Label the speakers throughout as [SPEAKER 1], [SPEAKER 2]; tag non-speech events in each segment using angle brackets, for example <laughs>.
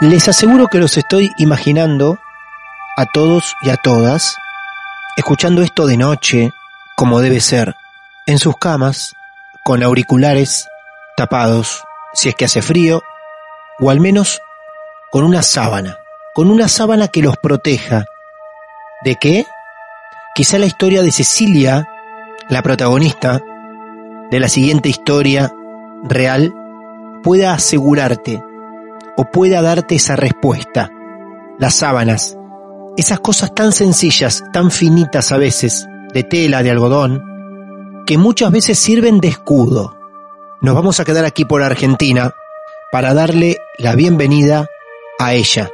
[SPEAKER 1] Les aseguro que los estoy imaginando a todos y a todas, escuchando esto de noche, como debe ser, en sus camas, con auriculares tapados, si es que hace frío, o al menos con una sábana, con una sábana que los proteja. ¿De qué? Quizá la historia de Cecilia, la protagonista de la siguiente historia real, pueda asegurarte o pueda darte esa respuesta. Las sábanas, esas cosas tan sencillas, tan finitas a veces, de tela, de algodón, que muchas veces sirven de escudo. Nos vamos a quedar aquí por Argentina para darle la bienvenida a ella.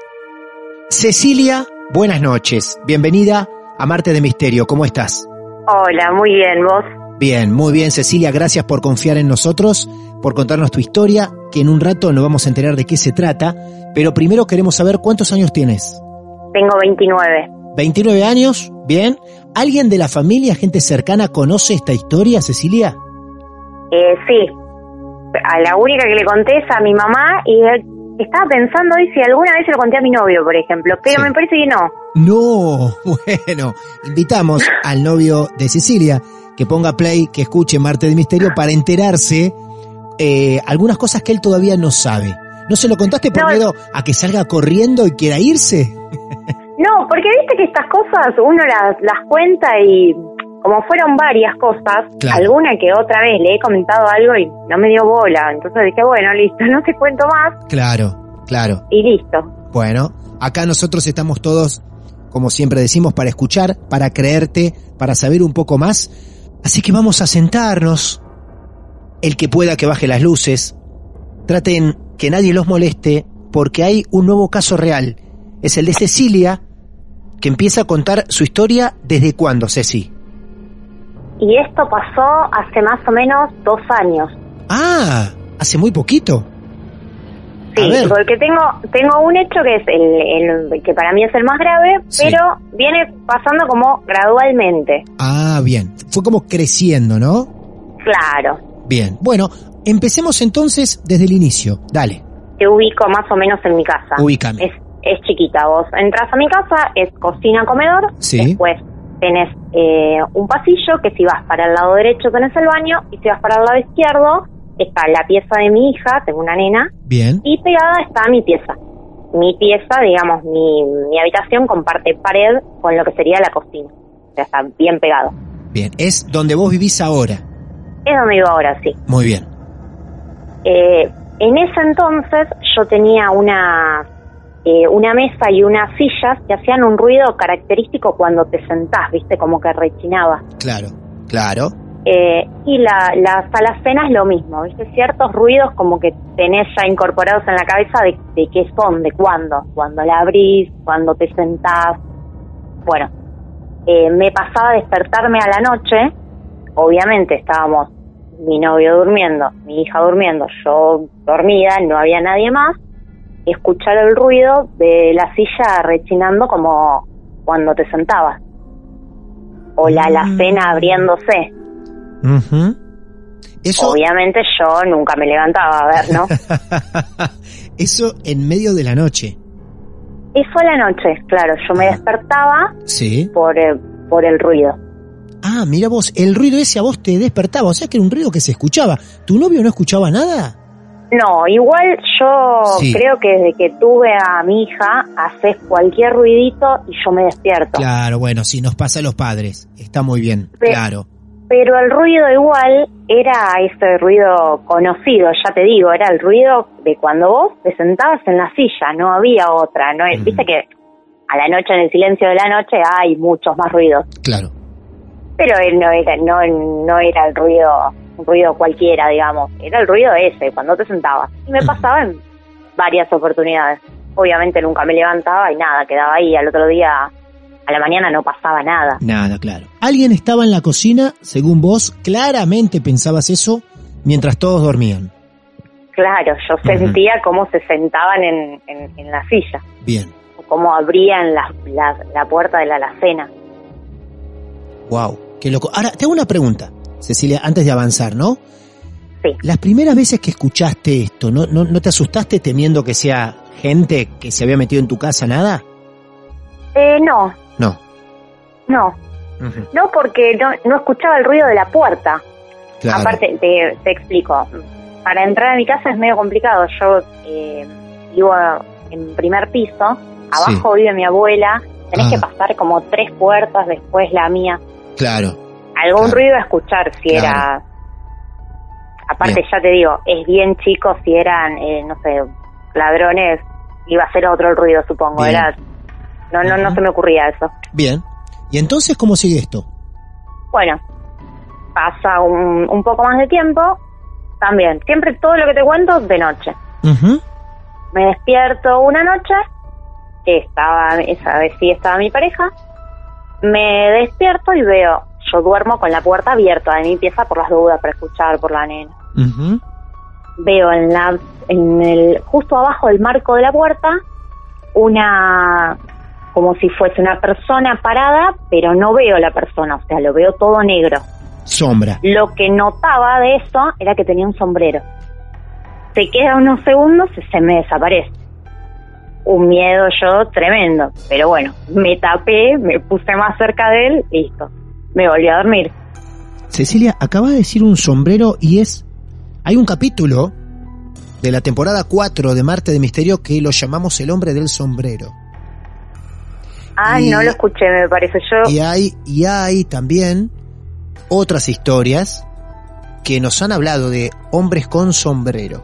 [SPEAKER 1] Cecilia, buenas noches. Bienvenida a Marte de Misterio. ¿Cómo estás?
[SPEAKER 2] Hola, muy bien, ¿vos?
[SPEAKER 1] Bien, muy bien Cecilia, gracias por confiar en nosotros, por contarnos tu historia, que en un rato nos vamos a enterar de qué se trata, pero primero queremos saber cuántos años tienes.
[SPEAKER 2] Tengo 29.
[SPEAKER 1] 29 años, bien. ¿Alguien de la familia, gente cercana, conoce esta historia, Cecilia?
[SPEAKER 2] Eh, sí. A la única que le conté es a mi mamá y estaba pensando hoy si alguna vez se lo conté a mi novio, por ejemplo, pero me parece que no.
[SPEAKER 1] No, <laughs> bueno, invitamos al novio de Cecilia que ponga play, que escuche Marte de Misterio para enterarse eh, algunas cosas que él todavía no sabe. ¿No se lo contaste por miedo a que salga corriendo y quiera irse?
[SPEAKER 2] No, porque viste que estas cosas uno las, las cuenta y como fueron varias cosas, alguna que otra vez le he comentado algo y no me dio bola. Entonces dije, bueno, listo, <laughs> no te cuento más.
[SPEAKER 1] Claro, claro.
[SPEAKER 2] Y listo.
[SPEAKER 1] Bueno, acá nosotros estamos todos, como siempre decimos, para escuchar, para creerte, para saber un poco más Así que vamos a sentarnos. El que pueda que baje las luces. Traten que nadie los moleste porque hay un nuevo caso real. Es el de Cecilia, que empieza a contar su historia desde cuándo, Ceci.
[SPEAKER 2] Y esto pasó hace más o menos dos años.
[SPEAKER 1] Ah, hace muy poquito.
[SPEAKER 2] Sí, porque tengo tengo un hecho que es el, que para mí es el más grave, pero viene pasando como gradualmente.
[SPEAKER 1] Ah, bien. Fue como creciendo, ¿no?
[SPEAKER 2] Claro.
[SPEAKER 1] Bien. Bueno, empecemos entonces desde el inicio. Dale.
[SPEAKER 2] Te ubico más o menos en mi casa.
[SPEAKER 1] Ubícame.
[SPEAKER 2] Es, es chiquita. Vos entras a mi casa, es cocina-comedor.
[SPEAKER 1] Sí.
[SPEAKER 2] Después tenés eh, un pasillo que si vas para el lado derecho tenés el baño y si vas para el lado izquierdo está la pieza de mi hija, tengo una nena.
[SPEAKER 1] Bien.
[SPEAKER 2] Y pegada está mi pieza. Mi pieza, digamos, mi, mi habitación comparte pared con lo que sería la cocina. O sea, está bien pegado.
[SPEAKER 1] Bien, es donde vos vivís ahora.
[SPEAKER 2] Es donde vivo ahora, sí.
[SPEAKER 1] Muy bien.
[SPEAKER 2] Eh, en ese entonces yo tenía una, eh, una mesa y unas sillas que hacían un ruido característico cuando te sentás, viste, como que rechinaba.
[SPEAKER 1] Claro, claro.
[SPEAKER 2] Eh, y la, las alacenas lo mismo, ¿viste? Ciertos ruidos como que tenés ya incorporados en la cabeza de, de qué son, de cuándo, cuando la abrís, cuando te sentás. Bueno, eh, me pasaba a despertarme a la noche, obviamente estábamos mi novio durmiendo, mi hija durmiendo, yo dormida, no había nadie más, escuchar el ruido de la silla rechinando como cuando te sentabas. O la alacena abriéndose.
[SPEAKER 1] Ujú. Eso,
[SPEAKER 2] Obviamente yo nunca me levantaba a ver, ¿no? <laughs>
[SPEAKER 1] eso en medio de la noche.
[SPEAKER 2] Eso a la noche, claro, yo me despertaba
[SPEAKER 1] Sí.
[SPEAKER 2] por, eh, por el ruido.
[SPEAKER 1] Ah, mira vos, el ruido ese a vos te despertaba, o sea que era un ruido que se escuchaba. ¿Tu novio no escuchaba nada?
[SPEAKER 2] No, igual yo
[SPEAKER 1] Sí.
[SPEAKER 2] creo que desde que tuve a mi hija, haces cualquier ruidito y yo me despierto.
[SPEAKER 1] Claro, bueno, sí, nos pasa a los padres. Está muy bien,
[SPEAKER 2] Pe-
[SPEAKER 1] claro.
[SPEAKER 2] Pero el ruido igual era ese ruido conocido, ya te digo, era el ruido de cuando vos te sentabas en la silla, no había otra. no. Viste que a la noche, en el silencio de la noche, hay muchos más ruidos.
[SPEAKER 1] Claro.
[SPEAKER 2] Pero él no era, no, no era el ruido, un ruido cualquiera, digamos. Era el ruido ese, cuando te sentabas. Y me pasaba en varias oportunidades. Obviamente nunca me levantaba y nada, quedaba ahí. Al otro día, a la mañana no pasaba nada.
[SPEAKER 1] Nada, claro. Alguien estaba en la cocina, según vos, claramente pensabas eso mientras todos dormían.
[SPEAKER 2] Claro, yo sentía cómo se sentaban en, en, en la silla,
[SPEAKER 1] Bien.
[SPEAKER 2] o cómo abrían la, la, la puerta de la alacena.
[SPEAKER 1] Wow, qué loco. Ahora, te hago una pregunta, Cecilia, antes de avanzar, ¿no?
[SPEAKER 2] Sí.
[SPEAKER 1] Las primeras veces que escuchaste esto, ¿no, no, no te asustaste temiendo que sea gente que se había metido en tu casa, nada?
[SPEAKER 2] Eh, no,
[SPEAKER 1] No.
[SPEAKER 2] no, porque no, no escuchaba el ruido de la puerta.
[SPEAKER 1] Claro.
[SPEAKER 2] Aparte, te, te explico. Para entrar a mi casa es medio complicado. Yo eh, vivo en primer piso, abajo vive mi abuela. Tenés
[SPEAKER 1] Ah.
[SPEAKER 2] que pasar como tres puertas, después la mía.
[SPEAKER 1] Claro.
[SPEAKER 2] Algún
[SPEAKER 1] Claro.
[SPEAKER 2] ruido a escuchar si
[SPEAKER 1] Claro.
[SPEAKER 2] era. Aparte,
[SPEAKER 1] Bien.
[SPEAKER 2] ya te digo, es bien chico si eran, eh, no sé, ladrones, iba a ser otro el ruido, supongo.
[SPEAKER 1] Bien.
[SPEAKER 2] Era, no, no, no se me ocurría eso.
[SPEAKER 1] Bien. ¿Y entonces cómo sigue esto?
[SPEAKER 2] Bueno, pasa un, un poco más de tiempo. También, siempre todo lo que te cuento de noche. Me despierto una noche, que estaba, esa vez sí estaba mi pareja, me despierto y veo, yo duermo con la puerta abierta de mi pieza por las dudas, para escuchar por la nena. Veo en la, en el, justo abajo del marco de la puerta, una, como si fuese una persona parada, pero no veo la persona, o sea, lo veo todo negro.
[SPEAKER 1] Sombra.
[SPEAKER 2] Lo que notaba de eso era que tenía un sombrero. Se queda unos segundos y se me desaparece. Un miedo yo tremendo. Pero bueno, me tapé, me puse más cerca de él, listo. Me volví a dormir.
[SPEAKER 1] Cecilia, acabas de decir un sombrero y es... Hay un capítulo de la temporada 4 de Marte de Misterio que lo llamamos El hombre del sombrero.
[SPEAKER 2] Ah,
[SPEAKER 1] Y-
[SPEAKER 2] no lo escuché, me parece yo.
[SPEAKER 1] Y hay, y hay también otras historias que nos han hablado de hombres con sombrero.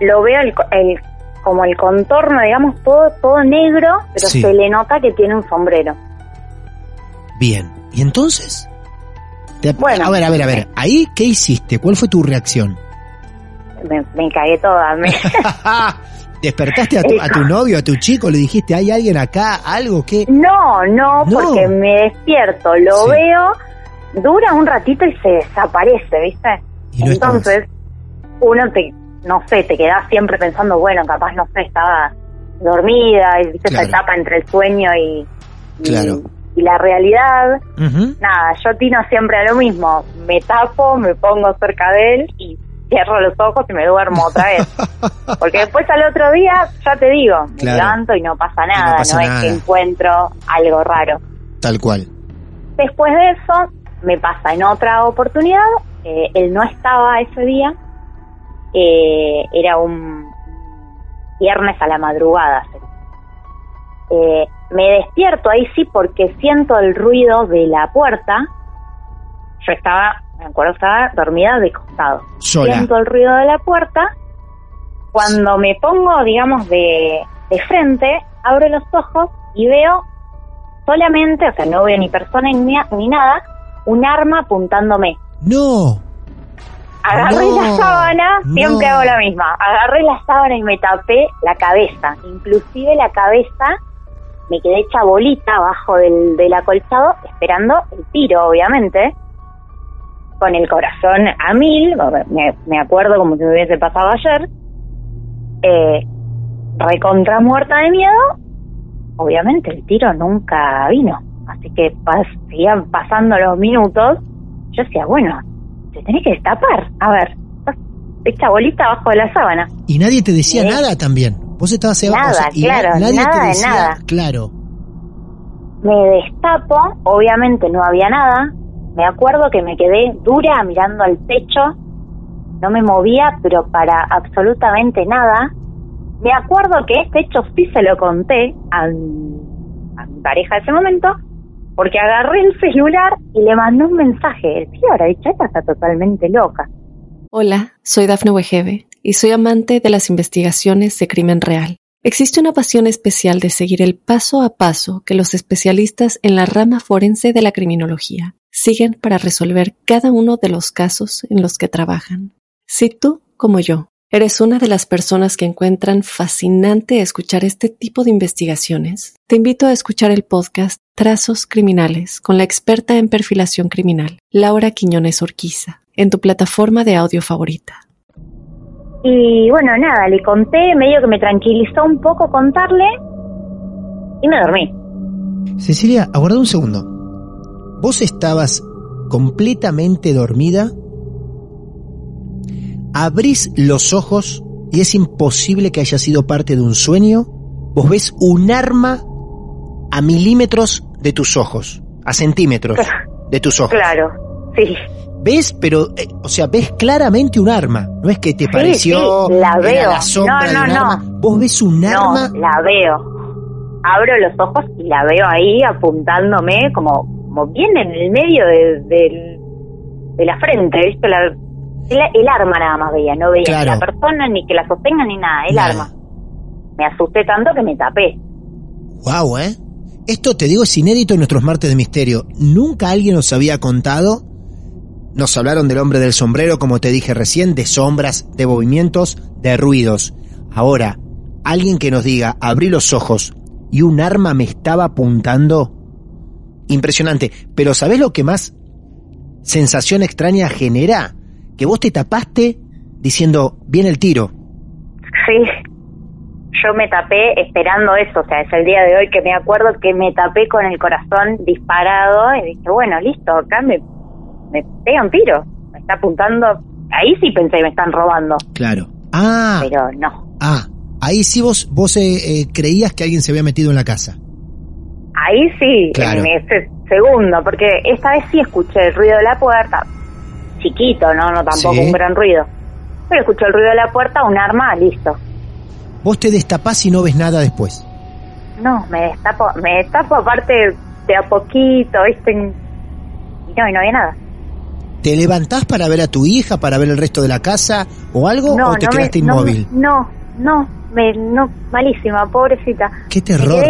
[SPEAKER 2] Lo veo el, el- como el contorno, digamos, todo, todo negro, pero
[SPEAKER 1] Sí.
[SPEAKER 2] se le nota que tiene un sombrero.
[SPEAKER 1] Bien. ¿Y entonces? Te-
[SPEAKER 2] Bueno.
[SPEAKER 1] a ver, a ver, a ver. ¿Ahí qué hiciste? ¿Cuál fue tu reacción?
[SPEAKER 2] Me, me cagué toda. Me, <laughs> <laughs>
[SPEAKER 1] ¿Despertaste a tu, a tu novio, a tu chico? ¿Le dijiste, hay alguien acá? ¿Algo que...?
[SPEAKER 2] No, no,
[SPEAKER 1] No.
[SPEAKER 2] porque me despierto, lo
[SPEAKER 1] Sí.
[SPEAKER 2] veo, dura un ratito y se desaparece, ¿viste?
[SPEAKER 1] Y no.
[SPEAKER 2] Entonces, uno te, no sé, te quedas siempre pensando, bueno, capaz, no sé, estaba dormida, y viste
[SPEAKER 1] Claro.
[SPEAKER 2] esa etapa entre el sueño y, y,
[SPEAKER 1] Claro.
[SPEAKER 2] y la realidad.
[SPEAKER 1] Ujú.
[SPEAKER 2] Nada, yo tino siempre a lo mismo, me tapo, me pongo cerca de él y cierro los ojos y me duermo otra vez. <laughs> Porque después al otro día, ya te digo, me
[SPEAKER 1] Claro.
[SPEAKER 2] levanto y no pasa
[SPEAKER 1] no
[SPEAKER 2] nada,
[SPEAKER 1] pasa
[SPEAKER 2] no es que encuentro algo raro.
[SPEAKER 1] Tal cual.
[SPEAKER 2] Después de eso, me pasa en otra oportunidad, eh, él no estaba ese día, eh, era un viernes a la madrugada. Eh, me despierto ahí sí porque siento el ruido de la puerta. Yo estaba, me acuerdo, estaba dormida de costado.
[SPEAKER 1] Sola.
[SPEAKER 2] Siento el ruido de la puerta. Cuando me pongo, digamos, de, de frente, abro los ojos y veo solamente, o sea, no veo ni persona ni, ni nada, un arma apuntándome.
[SPEAKER 1] No.
[SPEAKER 2] Agarré
[SPEAKER 1] No,
[SPEAKER 2] la sábana, siempre
[SPEAKER 1] no.
[SPEAKER 2] hago la misma. Agarré la sábana y me tapé la cabeza. Inclusive la cabeza me quedé hecha bolita abajo del, del acolchado, esperando el tiro, obviamente. Con el corazón a mil, me, me acuerdo como si me hubiese pasado ayer, eh, recontra muerta de miedo, obviamente el tiro nunca vino. Así que pas, seguían pasando los minutos. Yo decía, bueno, te tenés que destapar. A ver, esta bolita abajo de la sábana.
[SPEAKER 1] Y nadie te decía nada también. Vos estabas
[SPEAKER 2] Nada, claro, nadie nada te decía, nada.
[SPEAKER 1] Claro.
[SPEAKER 2] Me destapo, obviamente no había nada. Me acuerdo que me quedé dura mirando al techo. No me movía, pero para absolutamente nada. Me acuerdo que este hecho sí se lo conté a mi, pareja de ese momento, porque agarré el celular y le mandé un mensaje. El tío ahora dicho, esta está totalmente loca.
[SPEAKER 3] Hola, soy Dafne Wegebe y soy amante de las investigaciones de crimen real. Existe una pasión especial de seguir el paso a paso que los especialistas en la rama forense de la criminología siguen para resolver cada uno de los casos en los que trabajan. Si tú, como yo, eres una de las personas que encuentran fascinante escuchar este tipo de investigaciones, te invito a escuchar el podcast Trazos Criminales con la experta en perfilación criminal, Laura Quiñones Orquiza en tu plataforma de audio favorita.
[SPEAKER 2] Y bueno, nada, le conté, medio que me tranquilizó un poco contarle y me dormí.
[SPEAKER 1] Cecilia, aguarda un segundo. ¿Vos estabas completamente dormida? Abrís los ojos y es imposible que haya sido parte de un sueño. Vos ves un arma a milímetros de tus ojos, a centímetros <laughs> de tus ojos.
[SPEAKER 2] Claro, sí
[SPEAKER 1] ves, pero, eh, o sea, ves claramente un arma. No es que te pareció
[SPEAKER 2] la veo.
[SPEAKER 1] la sombra
[SPEAKER 2] no, no,
[SPEAKER 1] de un
[SPEAKER 2] no.
[SPEAKER 1] arma. Vos ves un arma.
[SPEAKER 2] La veo. Abro los ojos y la veo ahí apuntándome como, como bien en el medio de, de, de la frente, ¿viste? La, el, arma nada más veía, no veía ni la persona, ni que la sostenga, ni nada, el arma. Me asusté tanto que me tapé.
[SPEAKER 1] Wow, ¿eh? Esto te digo es inédito en nuestros martes de misterio. Nunca alguien nos había contado nos hablaron del hombre del sombrero, como te dije recién, de sombras, de movimientos, de ruidos. Ahora, alguien que nos diga, abrí los ojos y un arma me estaba apuntando. Impresionante. Pero ¿sabés lo que más sensación extraña genera? Que vos te tapaste diciendo, viene el tiro.
[SPEAKER 2] Sí. Yo me tapé esperando eso, o sea, es el día de hoy que me acuerdo que me tapé con el corazón disparado y dije, bueno, listo, acá me me pega un tiro, me está apuntando. Ahí sí pensé que me están robando.
[SPEAKER 1] Claro. Ah.
[SPEAKER 2] Pero no.
[SPEAKER 1] Ah, ahí sí vos, vos eh, eh, creías que alguien se había metido en la casa.
[SPEAKER 2] Ahí sí, en ese segundo, porque esta vez sí escuché el ruido de la puerta. Chiquito, no, no tampoco un gran ruido. Pero escuché el ruido de la puerta, un arma, listo.
[SPEAKER 1] Vos te destapás y no ves nada después.
[SPEAKER 2] No, me destapo, me destapo aparte de a poquito, ¿viste? Y no, y no había nada.
[SPEAKER 1] ¿Te levantás para ver a tu hija, para ver el resto de la casa o algo?
[SPEAKER 2] No,
[SPEAKER 1] ¿O te quedaste inmóvil?
[SPEAKER 2] No, no, me, no, malísima, pobrecita.
[SPEAKER 1] Qué terror.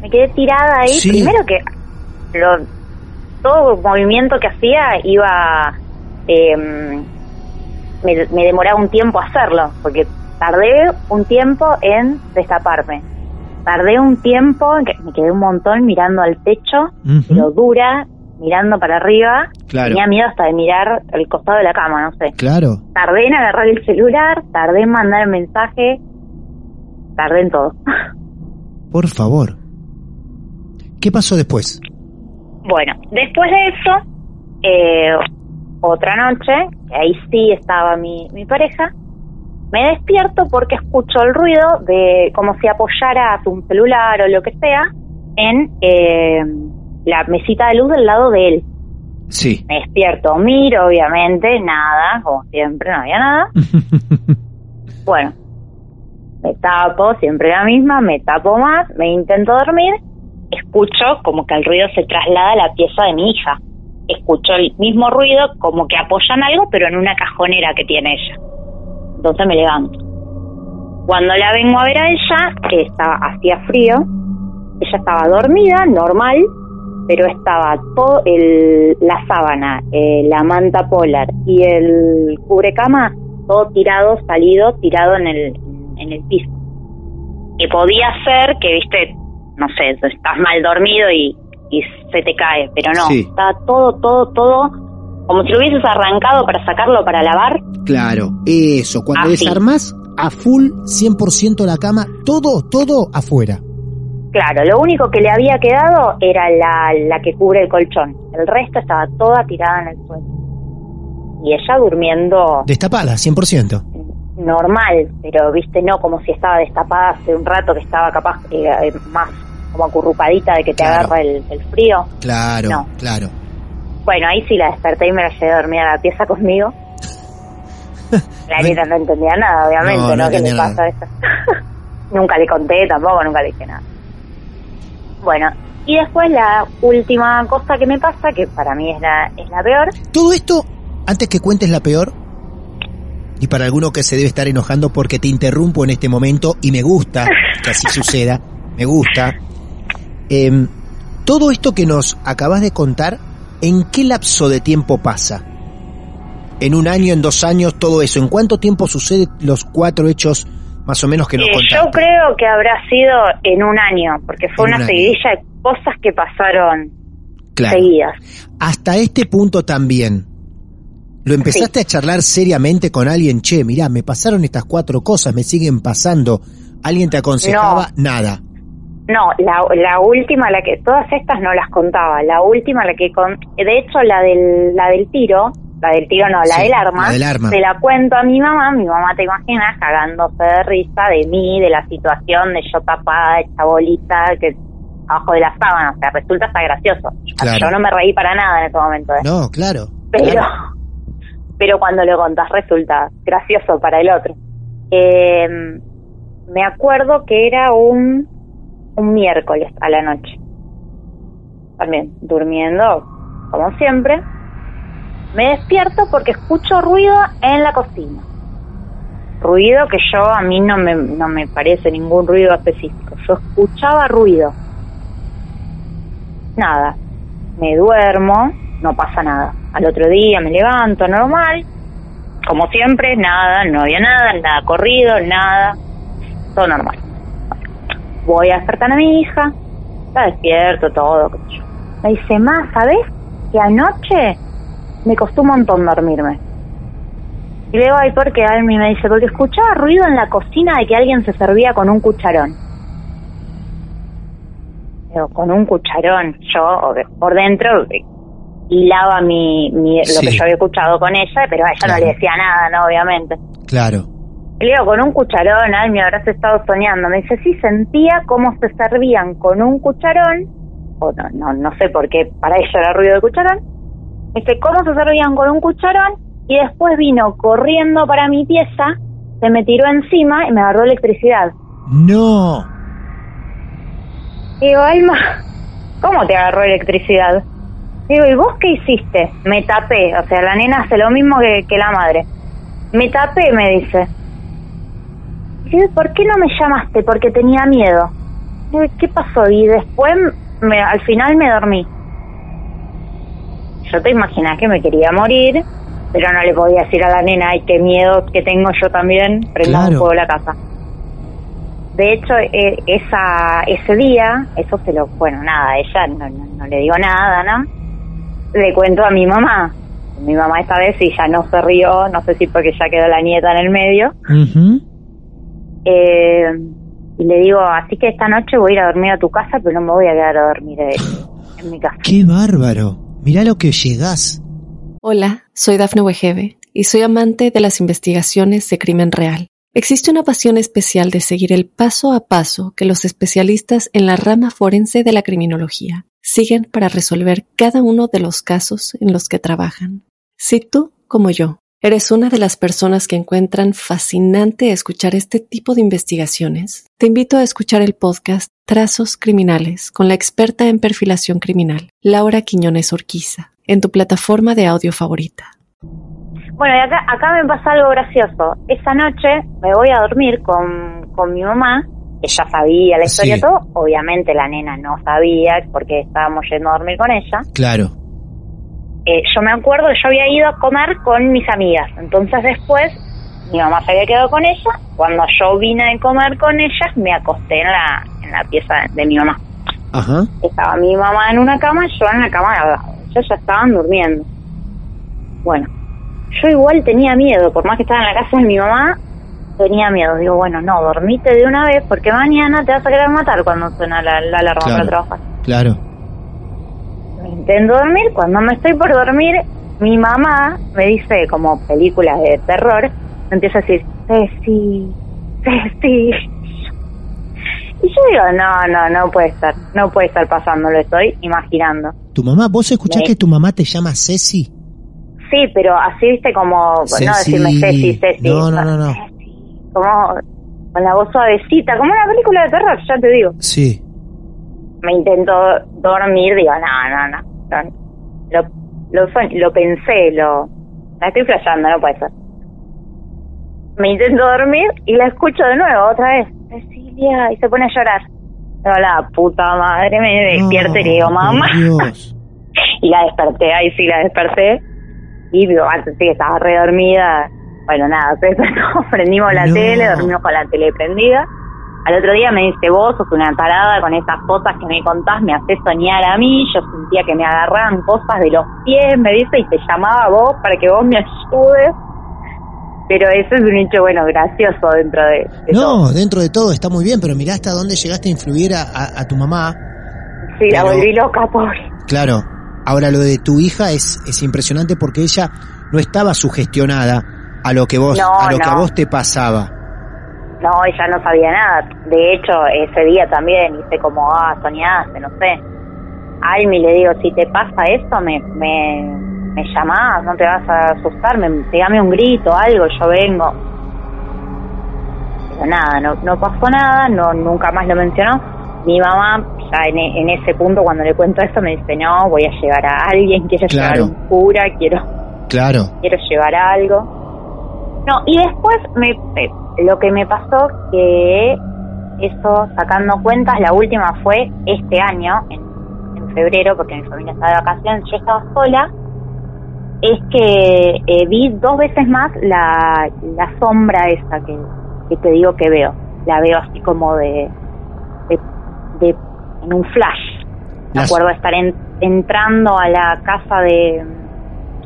[SPEAKER 2] Me quedé, tirada ahí. Primero que lo, todo movimiento que hacía iba. Eh, me, me demoraba un tiempo hacerlo, porque tardé un tiempo en destaparme. Tardé un tiempo, me quedé un montón mirando al techo, pero dura, mirando para arriba. Tenía miedo hasta de mirar el costado de la cama, no sé.
[SPEAKER 1] Claro.
[SPEAKER 2] Tardé en agarrar el celular, tardé en mandar el mensaje, tardé en todo. <laughs>
[SPEAKER 1] Por favor. ¿Qué pasó después?
[SPEAKER 2] Bueno, después de eso, eh, otra noche, ahí sí estaba mi, mi pareja, me despierto porque escucho el ruido de como si apoyara un celular o lo que sea en eh, la mesita de luz del lado de él.
[SPEAKER 1] Sí.
[SPEAKER 2] Me despierto, miro, obviamente, nada, como siempre, no había nada. <laughs> bueno, me tapo, siempre la misma, me tapo más, me intento dormir, escucho como que el ruido se traslada a la pieza de mi hija. Escucho el mismo ruido, como que apoyan algo, pero en una cajonera que tiene ella. Entonces me levanto. Cuando la vengo a ver a ella, que estaba, hacía frío, ella estaba dormida, normal, pero estaba todo el, la sábana, eh, la manta polar y el cubrecama todo tirado, salido, tirado en el, en el piso. Que podía ser que, viste, no sé, estás mal dormido y, y se te cae, pero no, estaba todo, todo, todo como si lo hubieses arrancado para sacarlo para lavar.
[SPEAKER 1] Claro, eso, cuando
[SPEAKER 2] Así.
[SPEAKER 1] desarmás a full 100% la cama, todo, todo afuera.
[SPEAKER 2] Claro, lo único que le había quedado era la, la que cubre el colchón. El resto estaba toda tirada en el suelo. Y ella durmiendo
[SPEAKER 1] Destapada, 100%.
[SPEAKER 2] normal, pero viste, no como si estaba destapada hace un rato que estaba capaz eh, más como acurrupadita de que te
[SPEAKER 1] Claro.
[SPEAKER 2] agarra el, el frío.
[SPEAKER 1] Claro,
[SPEAKER 2] No.
[SPEAKER 1] claro.
[SPEAKER 2] Bueno, ahí sí la desperté y me la llevé a dormir a la pieza conmigo. <laughs> La nena no entendía nada, obviamente,
[SPEAKER 1] No,
[SPEAKER 2] ¿no?
[SPEAKER 1] no
[SPEAKER 2] ¿Qué le pasa a esta? <laughs> nunca le conté tampoco, nunca le dije nada. Bueno, y después la última cosa que me pasa, que para mí es la, es la peor,
[SPEAKER 1] Todo esto, antes que cuentes la peor, y para alguno que se debe estar enojando porque te interrumpo en este momento, y me gusta que así <laughs> suceda, me gusta, em, todo esto que nos acabas de contar, ¿en qué lapso de tiempo pasa? ¿En un año, en dos años, todo eso? ¿En cuánto tiempo sucede los cuatro hechos más o menos que nos
[SPEAKER 2] Eh,
[SPEAKER 1] contaste?
[SPEAKER 2] yo creo que habrá sido en un año, porque fue
[SPEAKER 1] En un
[SPEAKER 2] una
[SPEAKER 1] año.
[SPEAKER 2] seguidilla de cosas que pasaron
[SPEAKER 1] Claro.
[SPEAKER 2] seguidas.
[SPEAKER 1] Hasta este punto también. ¿Lo empezaste a charlar seriamente con alguien? Che, mirá, me pasaron estas cuatro cosas, me siguen pasando. ¿Alguien te aconsejaba? Nada.
[SPEAKER 2] No, la, la última, la que todas estas no las contaba. La última, la que con, de hecho la del la del tiro, la del tiro no, la
[SPEAKER 1] Sí,
[SPEAKER 2] del arma,
[SPEAKER 1] la del arma.
[SPEAKER 2] se la cuento a mi mamá. Mi mamá te imaginas cagándose de risa de mí, de la situación, de yo tapada, esta bolita que abajo de la sábana. O sea, resulta hasta gracioso.
[SPEAKER 1] Claro.
[SPEAKER 2] Yo no me reí para nada en ese momento. ¿eh?
[SPEAKER 1] No, claro.
[SPEAKER 2] pero
[SPEAKER 1] claro. <laughs>
[SPEAKER 2] pero cuando lo contás resulta gracioso para el otro. Eh, me acuerdo que era un, un miércoles a la noche. También durmiendo, como siempre. Me despierto porque escucho ruido en la cocina. Ruido que yo a mí no me, no me parece ningún ruido específico. Yo escuchaba ruido. Nada. Me duermo, no pasa nada. Al otro día me levanto normal. Como siempre, nada, no había nada, nada corrido, nada. Todo normal. Voy a despertar a mi hija. Está despierto, todo. qué sé yo. Me dice, más, ¿sabes? Que anoche me costó un montón dormirme. Y luego, ay, ¿por qué? A mí me dice, porque escuchaba ruido en la cocina de que alguien se servía con un cucharón. Digo, con un cucharón. Yo, por dentro, eh, hilaba mi, mi- lo
[SPEAKER 1] Sí.
[SPEAKER 2] que yo había escuchado con ella, pero a ella
[SPEAKER 1] Claro.
[SPEAKER 2] no le decía nada, ¿no? Obviamente.
[SPEAKER 1] Claro.
[SPEAKER 2] Y le digo, con un cucharón, ay, me habrás estado soñando. Me dice, sí, sentía cómo se servían con un cucharón, o no, no, no sé por qué, para ella era ruido de cucharón. Me dice, cómo se servían con un cucharón, y después vino corriendo para mi pieza, se me tiró encima y me agarró electricidad.
[SPEAKER 1] No.
[SPEAKER 2] Digo, Alma, ¿cómo te agarró electricidad? Digo, ¿y vos qué hiciste? Me tapé, o sea, la nena hace lo mismo que, que la madre. Me tapé, me dice. ¿Por qué no me llamaste? Porque tenía miedo. ¿qué pasó? Y después, me, al final me dormí. Yo te imaginas que me quería morir, pero no le podía decir a la nena, ay, qué miedo que tengo yo también, prendamos
[SPEAKER 1] Claro.
[SPEAKER 2] fuego la casa. De hecho, eh, esa, ese día, eso se lo, bueno, nada, ella no, no, no le digo nada, ¿no? Le cuento a mi mamá. Mi mamá esta vez sí ya no se rió, no sé si porque ya quedó la nieta en el medio.
[SPEAKER 1] Ujú.
[SPEAKER 2] Eh, y le digo, así que esta noche voy a ir a dormir a tu casa, pero no me voy a quedar a dormir eh, en mi casa.
[SPEAKER 1] Qué bárbaro. Mirá lo que llegás.
[SPEAKER 3] Hola, soy Dafne Wegebe y soy amante de las investigaciones de crimen real. Existe una pasión especial de seguir el paso a paso que los especialistas en la rama forense de la criminología siguen para resolver cada uno de los casos en los que trabajan. Si tú, como yo, eres una de las personas que encuentran fascinante escuchar este tipo de investigaciones, te invito a escuchar el podcast Trazos Criminales con la experta en perfilación criminal, Laura Quiñones Orquiza, en tu plataforma de audio favorita.
[SPEAKER 2] Bueno, y acá, acá me pasa algo gracioso. Esa noche me voy a dormir con, con mi mamá, que ya sabía la historia
[SPEAKER 1] Sí.
[SPEAKER 2] todo. Obviamente la nena no sabía porque estábamos yendo a dormir con ella.
[SPEAKER 1] Claro.
[SPEAKER 2] Eh, yo me acuerdo que yo había ido a comer con mis amigas. Entonces después mi mamá se había quedado con ella. Cuando yo vine a comer con ellas, me acosté en la, en la pieza de mi mamá.
[SPEAKER 1] Ajá.
[SPEAKER 2] Estaba mi mamá en una cama yo en la cama de al lado. Ellos ya estaban durmiendo. Bueno, yo igual tenía miedo, por más que estaba en la casa de mi mamá, tenía miedo. Digo, bueno, no, dormite de una vez porque mañana te vas a querer matar cuando suena la, la alarma para trabajar.
[SPEAKER 1] Claro.
[SPEAKER 2] Intento dormir, cuando me estoy por dormir, mi mamá me dice, como películas de terror, me empieza a decir, Ceci, Ceci. Y yo digo, no, no, no puede estar, no puede estar pasando, lo estoy imaginando.
[SPEAKER 1] ¿Tu mamá, vos escuchás que tu mamá te llama Ceci?
[SPEAKER 2] Sí, pero así, viste, como, no decirme Ceci, Ceci.
[SPEAKER 1] No, no, no, no.
[SPEAKER 2] Como con la voz suavecita, como una película de terror, ya te digo.
[SPEAKER 1] Sí.
[SPEAKER 2] Me intento dormir, digo, no, no, no. Lo, lo, lo pensé, lo... La estoy flasheando, no puede ser. Me intento dormir y la escucho de nuevo, otra vez. Cecilia, y se pone a llorar. Digo, la puta madre, me despierto y le digo, mamá. <laughs> y la desperté, ahí sí la desperté. Y mi mamá sí estaba redormida. Bueno, nada, <laughs> se prendimos la tele, dormimos con la tele prendida. Al otro día me dice, vos sos una tarada con esas cosas que me contás, me haces soñar a mí, yo sentía que me agarraban cosas de los pies, me dice, y te llamaba a vos para que vos me ayudes. Pero eso es un hecho, bueno, gracioso dentro de,
[SPEAKER 1] No, dentro de todo está muy bien, pero mirá hasta dónde llegaste a influir a, tu mamá.
[SPEAKER 2] Sí, la volví loca, pobre.
[SPEAKER 1] Claro. Ahora lo de tu hija es, es impresionante porque ella no estaba sugestionada a lo que vos, a lo que a vos te pasaba.
[SPEAKER 2] No, ella no sabía nada. De hecho, ese día también hice como, ah, soñaste, no sé. Almi le digo, si te pasa esto, me, me, me llamás, no te vas a asustar, me, pegame un grito, algo, yo vengo. Pero nada, no, no pasó nada, no nunca más lo mencionó. Mi mamá, ya en, en ese punto, cuando le cuento esto, me dice, no, voy a llevar a alguien, quiero llevar a un cura, quiero,
[SPEAKER 1] claro.
[SPEAKER 2] quiero llevar algo. No, y después me lo que me pasó que eso, sacando cuentas, la última fue este año, en, febrero, porque mi familia estaba de vacaciones, yo estaba sola, es que eh, vi dos veces más la, la sombra esa que, que te digo que veo. La veo así como de, de, en un flash. Me acuerdo de estar entrando a la casa de,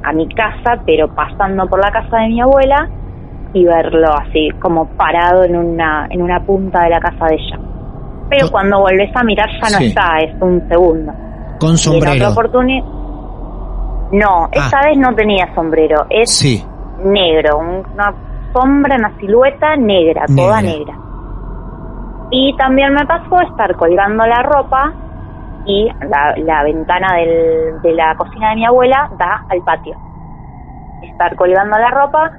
[SPEAKER 2] a mi casa, pero pasando por la casa de mi abuela y verlo así como parado en una en una punta de la casa de ella. Pero cuando volvés a mirar ya no está, es un segundo.
[SPEAKER 1] Con sombrero.
[SPEAKER 2] oportunidad No, esta ah. vez no tenía sombrero, es negro, una sombra, una silueta negra, toda negra. Y también me pasó estar colgando la ropa y la, la ventana del, de la cocina de mi abuela da al patio. Estar colgando la ropa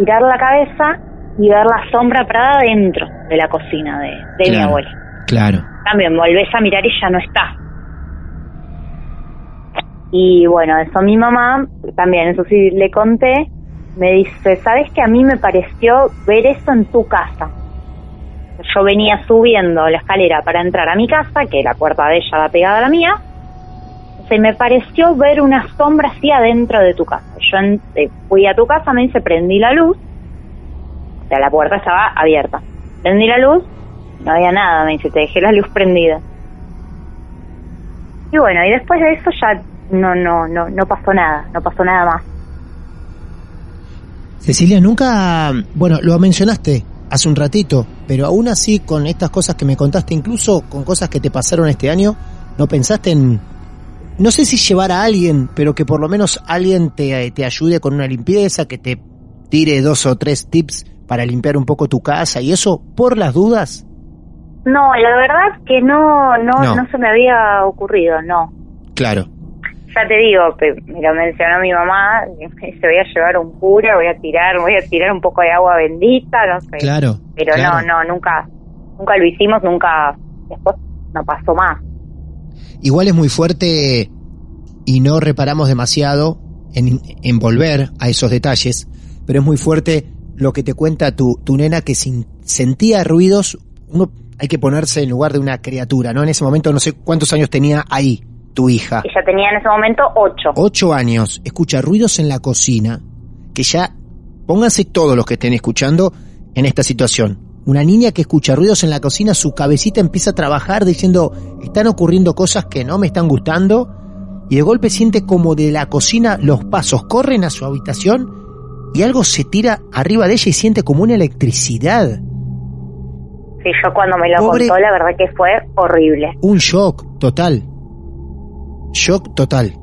[SPEAKER 2] girar la cabeza y ver la sombra parada dentro de la cocina de, mi abuela.
[SPEAKER 1] Claro.
[SPEAKER 2] También volvés a mirar y ya no está. Y bueno, eso mi mamá, también eso sí le conté, me dice, ¿sabes que a mí me pareció ver eso en tu casa? Yo venía subiendo la escalera para entrar a mi casa, que la puerta de ella va pegada a la mía, se me pareció ver una sombra así adentro de tu casa. Yo eh, fui a tu casa, me dice, prendí la luz, o sea, la puerta estaba abierta. Prendí la luz, no había nada, me dice, te dejé la luz prendida. Y bueno, y después de eso ya no, no, no, no pasó nada, no pasó nada más.
[SPEAKER 1] Cecilia, nunca, bueno, lo mencionaste hace un ratito, pero aún así con estas cosas que me contaste, incluso con cosas que te pasaron este año, ¿no pensaste en no sé si llevar a alguien, pero que por lo menos alguien te, te ayude con una limpieza, que te tire dos o tres tips para limpiar un poco tu casa y eso por las dudas?
[SPEAKER 2] No, la verdad que no, no, no, se me había ocurrido, no.
[SPEAKER 1] Claro.
[SPEAKER 2] Ya te digo, me lo mencionó mi mamá, <laughs> se voy a llevar un cura, voy a tirar, voy a tirar un poco de agua bendita, no sé.
[SPEAKER 1] Claro.
[SPEAKER 2] Pero no, no, nunca, nunca lo hicimos, nunca, después no pasó más.
[SPEAKER 1] Igual es muy fuerte y no reparamos demasiado en, volver a esos detalles, pero es muy fuerte lo que te cuenta tu, tu nena que sin, sentía ruidos, uno hay que ponerse en lugar de una criatura, ¿no? En ese momento no sé cuántos años tenía ahí tu hija.
[SPEAKER 2] Ella tenía en ese momento ocho.
[SPEAKER 1] Ocho años. Escucha ruidos en la cocina, que ya pónganse todos los que estén escuchando en esta situación. Una niña que escucha ruidos en la cocina, su cabecita empieza a trabajar diciendo, están ocurriendo cosas que no me están gustando y de golpe siente como de la cocina los pasos corren a su habitación y algo se tira arriba de ella y siente como una electricidad.
[SPEAKER 2] Sí, yo cuando me lo contó, la verdad que fue horrible.
[SPEAKER 1] Un shock total. Shock total.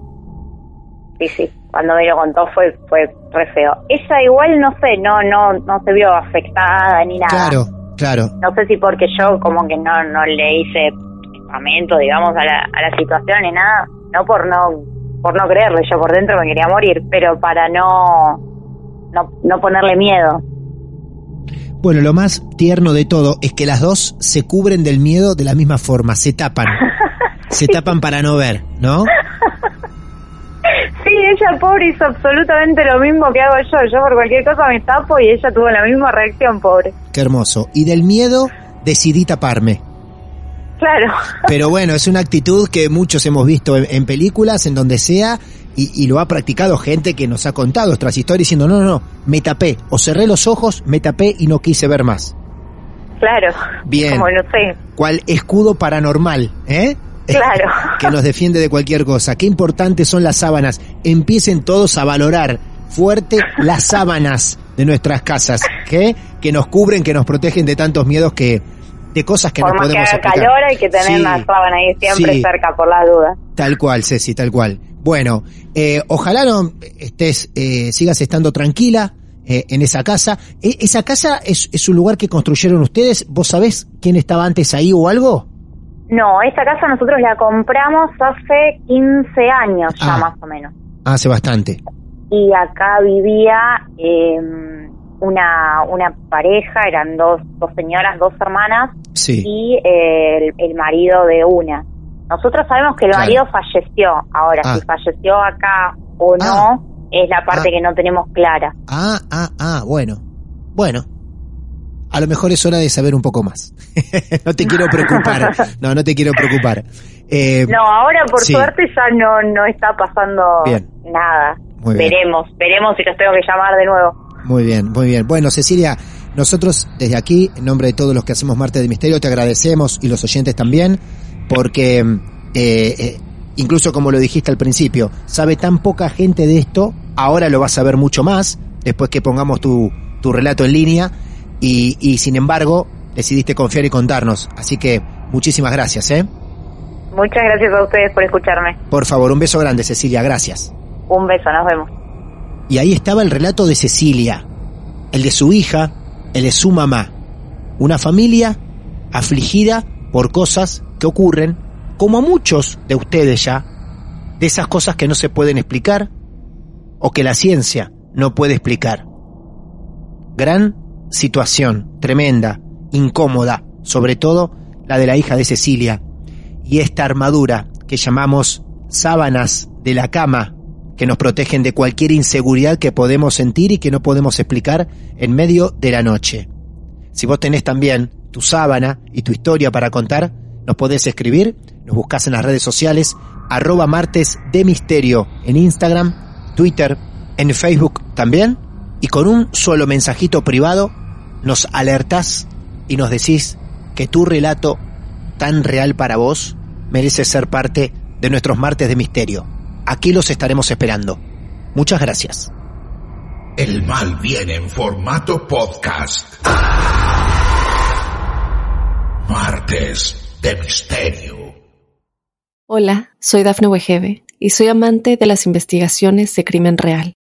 [SPEAKER 2] Sí, sí. Cuando me lo contó fue fue re feo. Ella igual no sé, no no no se vio afectada ni nada.
[SPEAKER 1] Claro, claro.
[SPEAKER 2] No sé si porque yo como que no no le hice espamento, digamos, a la, a la situación ni nada. No por no por no creerle, yo por dentro me quería morir, pero para no no, no ponerle miedo.
[SPEAKER 1] Bueno, lo más tierno de todo es que las dos se cubren del miedo de la misma forma, se tapan. <laughs> Se tapan para no ver, ¿no? <laughs>
[SPEAKER 2] Ella pobre hizo absolutamente lo mismo que hago yo. Yo por cualquier cosa me tapo y ella tuvo la misma reacción, pobre.
[SPEAKER 1] Qué hermoso. Y del miedo decidí taparme.
[SPEAKER 2] Claro.
[SPEAKER 1] Pero bueno, es una actitud que muchos hemos visto en, en películas, en donde sea, y, y, lo ha practicado gente que nos ha contado nuestras historias diciendo, no, no, no, me tapé, o cerré los ojos, me tapé y no quise ver más.
[SPEAKER 2] Claro.
[SPEAKER 1] Bien.
[SPEAKER 2] Como no sé.
[SPEAKER 1] ¿Cuál escudo paranormal, eh?
[SPEAKER 2] Claro. <laughs>
[SPEAKER 1] que nos defiende de cualquier cosa. Qué importantes son las sábanas. Empiecen todos a valorar fuerte las sábanas de nuestras casas, ¿qué? que nos cubren, que nos protegen de tantos miedos que de cosas que
[SPEAKER 2] por
[SPEAKER 1] no
[SPEAKER 2] más
[SPEAKER 1] podemos
[SPEAKER 2] que haga calor hay que tener
[SPEAKER 1] Sí.
[SPEAKER 2] una sábana ahí siempre
[SPEAKER 1] Sí.
[SPEAKER 2] cerca por las dudas.
[SPEAKER 1] Tal cual, Ceci, tal cual. Bueno, eh, ojalá no estés, eh, sigas estando tranquila eh, en esa casa. E- ¿Esa casa es, es un lugar que construyeron ustedes? ¿Vos sabés quién estaba antes ahí o algo?
[SPEAKER 2] No, esta casa nosotros la compramos hace 15 años ya
[SPEAKER 1] Ah.
[SPEAKER 2] más o menos.
[SPEAKER 1] Hace bastante.
[SPEAKER 2] Y acá vivía eh, una, una pareja, eran dos, dos señoras, dos hermanas
[SPEAKER 1] Sí.
[SPEAKER 2] y eh, el, el marido de una. Nosotros sabemos que el
[SPEAKER 1] Claro.
[SPEAKER 2] marido falleció. Ahora,
[SPEAKER 1] Ah.
[SPEAKER 2] si falleció acá o no,
[SPEAKER 1] Ah.
[SPEAKER 2] es la parte
[SPEAKER 1] Ah.
[SPEAKER 2] que no tenemos clara.
[SPEAKER 1] Ah, ah, ah, bueno. Bueno. A lo mejor es hora de saber un poco más. <laughs> no te quiero preocupar. <laughs> No, no te quiero preocupar. Eh,
[SPEAKER 2] No, ahora por
[SPEAKER 1] sí.
[SPEAKER 2] suerte ya no, no está pasando
[SPEAKER 1] Bien.
[SPEAKER 2] nada.
[SPEAKER 1] Muy bien.
[SPEAKER 2] veremos, veremos si los tengo que llamar de nuevo.
[SPEAKER 1] Muy bien, muy bien. Bueno, Cecilia, nosotros desde aquí, en nombre de todos los que hacemos Martes de Misterio, te agradecemos y los oyentes también, porque eh, eh, incluso como lo dijiste al principio, sabe tan poca gente de esto, ahora lo vas a ver mucho más, después que pongamos tu, tu relato en línea, y, y sin embargo, decidiste confiar y contarnos. Así que muchísimas gracias, ¿eh?
[SPEAKER 2] Muchas gracias a ustedes por escucharme.
[SPEAKER 1] Por favor, un beso grande, Cecilia, gracias.
[SPEAKER 2] Un beso, nos vemos.
[SPEAKER 1] Y ahí estaba el relato de Cecilia, el de su hija, el de su mamá. Una familia afligida por cosas que ocurren, como a muchos de ustedes ya, de esas cosas que no se pueden explicar o que la ciencia no puede explicar. Gran situación, tremenda, incómoda, sobre todo la de la hija de Cecilia, y esta armadura que llamamos sábanas de la cama que nos protegen de cualquier inseguridad que podemos sentir y que no podemos explicar en medio de la noche. Si vos tenés también tu sábana y tu historia para contar, nos podés escribir, nos buscás en las redes sociales, arroba martes de misterio en Instagram, Twitter, en Facebook también, y con un solo mensajito privado nos alertás y nos decís que tu relato tan real para vos merece ser parte de nuestros martes de misterio. Aquí los estaremos esperando. Muchas gracias.
[SPEAKER 4] El mal viene en formato podcast. Martes de Misterio.
[SPEAKER 3] Hola, soy Dafne Wegebe y soy amante de las investigaciones de crimen real.